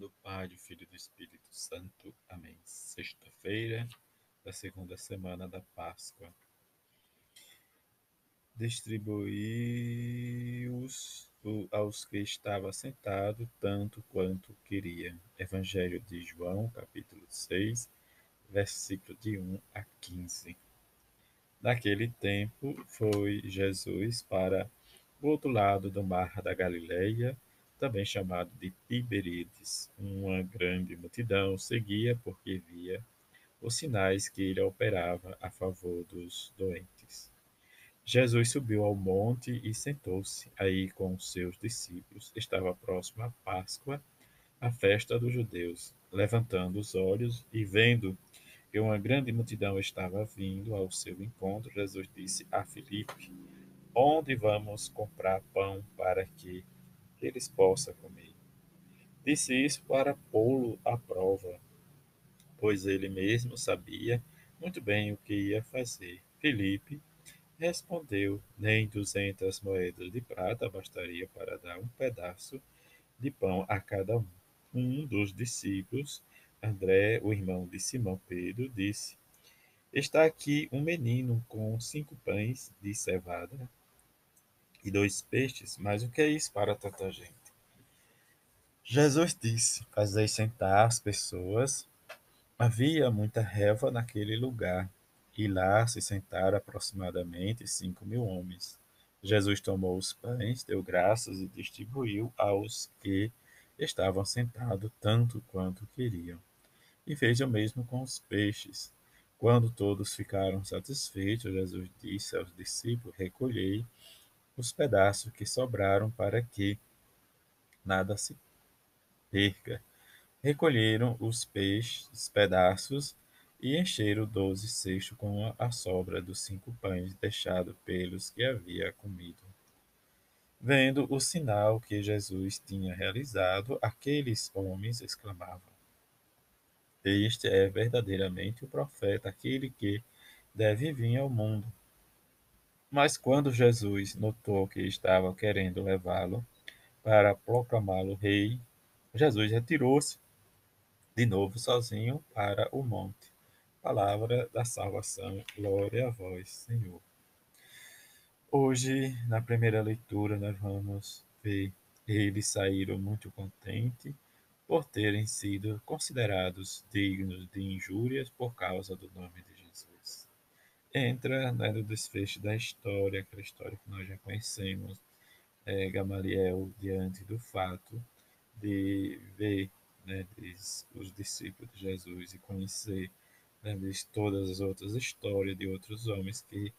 do Pai, do Filho e do Espírito Santo. Amém. Sexta-feira da segunda semana da Páscoa. Distribuí-os aos que estava sentado tanto quanto queria. Evangelho de João, capítulo 6, versículo de 1 a 15. Naquele tempo foi Jesus para o outro lado do mar da Galileia, também chamado de Tiberíades. Uma grande multidão seguia porque via os sinais que ele operava a favor dos doentes. Jesus subiu ao monte e sentou-se aí com os seus discípulos. Estava próximo à Páscoa, a festa dos judeus. Levantando os olhos e vendo que uma grande multidão estava vindo ao seu encontro, Jesus disse a Filipe: Onde vamos comprar pão para que eles possam comer. Disse isso para pô-lo à prova, pois ele mesmo sabia muito bem o que ia fazer. Filipe respondeu: Nem duzentas moedas de prata bastaria para dar um pedaço de pão a cada um. Um dos discípulos, André, o irmão de Simão Pedro, disse: Está aqui um menino com cinco pães de cevada e dois peixes, mas o que é isso para tanta gente? Jesus disse: Fazei sentar as pessoas. Havia muita reva naquele lugar, e lá se sentaram aproximadamente cinco mil homens. Jesus tomou os pães, deu graças e distribuiu aos que estavam sentados tanto quanto queriam. E fez o mesmo com os peixes. Quando todos ficaram satisfeitos, Jesus disse aos discípulos: Recolhei os pedaços que sobraram para que nada se perca. Recolheram os peixes, pedaços, e encheram doze cestos com a sobra dos cinco pães deixados pelos que havia comido. Vendo o sinal que Jesus tinha realizado, aqueles homens exclamavam: Este é verdadeiramente o profeta, aquele que deve vir ao mundo. Mas quando Jesus notou que estava querendo levá-lo para proclamá-lo rei, Jesus retirou-se de novo sozinho para o monte. Palavra da salvação, glória a vós, Senhor. Hoje, na primeira leitura, nós vamos ver eles saíram muito contentes por terem sido considerados dignos de injúrias por causa do nome de Jesus entra né, no desfecho da história, aquela história que nós já conhecemos, é, Gamaliel diante do fato de ver né, os discípulos de Jesus e conhecer né, todas as outras histórias de outros homens que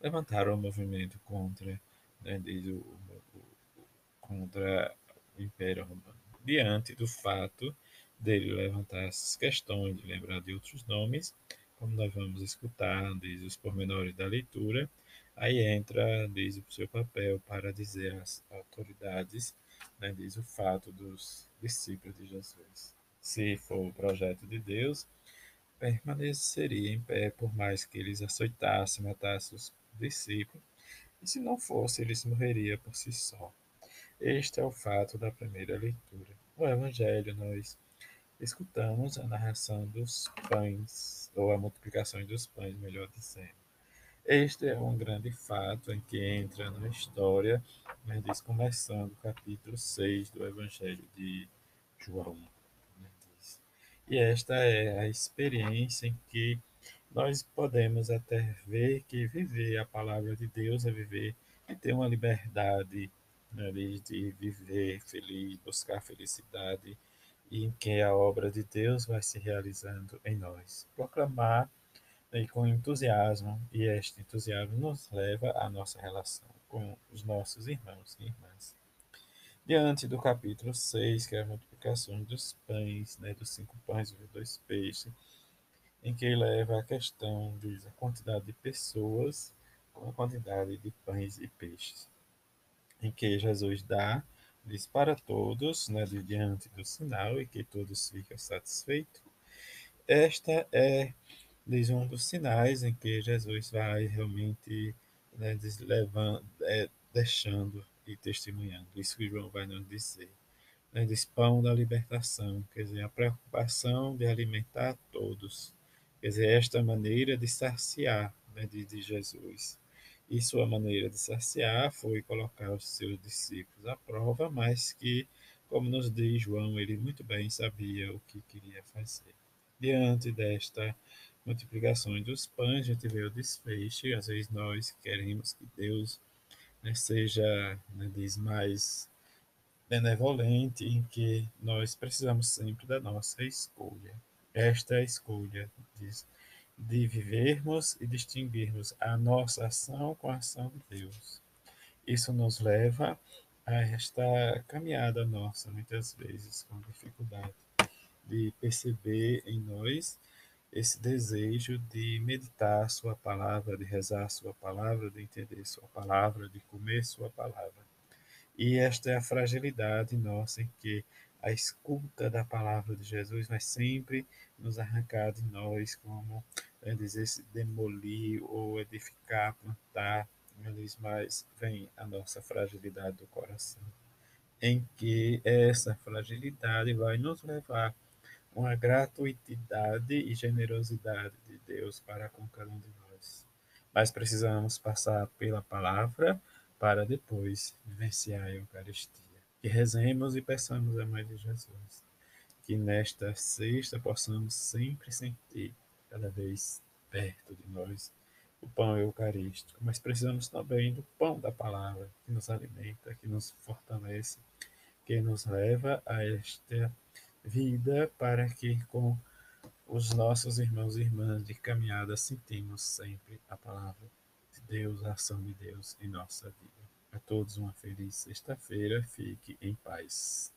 levantaram o movimento contra, né, diz, o, o, contra o Império Romano. Diante do fato dele levantar essas questões, de lembrar de outros nomes, como nós vamos escutar, diz os pormenores da leitura, aí entra, diz o seu papel para dizer às autoridades, né, diz o fato dos discípulos de Jesus. Se for o projeto de Deus, permaneceria em pé por mais que eles açoitassem, matassem os discípulos, e se não fosse, eles morreriam por si só. Este é o fato da primeira leitura. O Evangelho nós escutamos a narração dos pães, ou a multiplicação dos pães, melhor dizendo. Este é um grande fato em que entra na história, né, diz, começando o capítulo 6 do Evangelho de João. Né, e esta é a experiência em que nós podemos até ver que viver a palavra de Deus é viver e ter uma liberdade né, de viver feliz, buscar felicidade e em que a obra de Deus vai se realizando em nós. Proclamar né, com entusiasmo, e este entusiasmo nos leva à nossa relação com os nossos irmãos e irmãs. Diante do capítulo 6, que é a multiplicação dos pães, né, dos cinco pães e dos dois peixes, em que leva a questão diz, a quantidade de pessoas com a quantidade de pães e peixes, em que Jesus dá diz para todos, né, diante do sinal, e que todos ficam satisfeitos. Esta é, diz, um dos sinais em que Jesus vai realmente né, levando, é, deixando e testemunhando. Isso que João vai nos dizer. né, diz pão da libertação, quer dizer, a preocupação de alimentar todos, quer dizer, esta maneira de saciar né, de, de Jesus. E sua maneira de saciar foi colocar os seus discípulos à prova, mas que, como nos diz João, ele muito bem sabia o que queria fazer. Diante desta multiplicação dos pães, a gente vê o desfecho, às vezes nós queremos que Deus né, seja, né, diz, mais benevolente, em que nós precisamos sempre da nossa escolha. Esta é a escolha, diz, de vivermos e distinguirmos a nossa ação com a ação de Deus. Isso nos leva a esta caminhada nossa, muitas vezes com dificuldade, de perceber em nós esse desejo de meditar Sua palavra, de rezar Sua palavra, de entender Sua palavra, de comer Sua palavra. E esta é a fragilidade nossa em que a escuta da palavra de Jesus vai sempre nos arrancar de nós, como é dizer, se demolir ou edificar, plantar, mais vem a nossa fragilidade do coração, em que essa fragilidade vai nos levar uma gratuitidade e generosidade de Deus para com cada um de nós. Mas precisamos passar pela palavra para depois vivenciar a Eucaristia. Que rezemos e peçamos a Mãe de Jesus. Que nesta sexta possamos sempre sentir cada vez perto de nós o pão eucarístico, mas precisamos também do pão da palavra, que nos alimenta, que nos fortalece, que nos leva a esta vida para que com os nossos irmãos e irmãs de caminhada sentimos sempre a palavra de Deus, a ação de Deus em nossa vida. A todos uma feliz sexta-feira, fique em paz.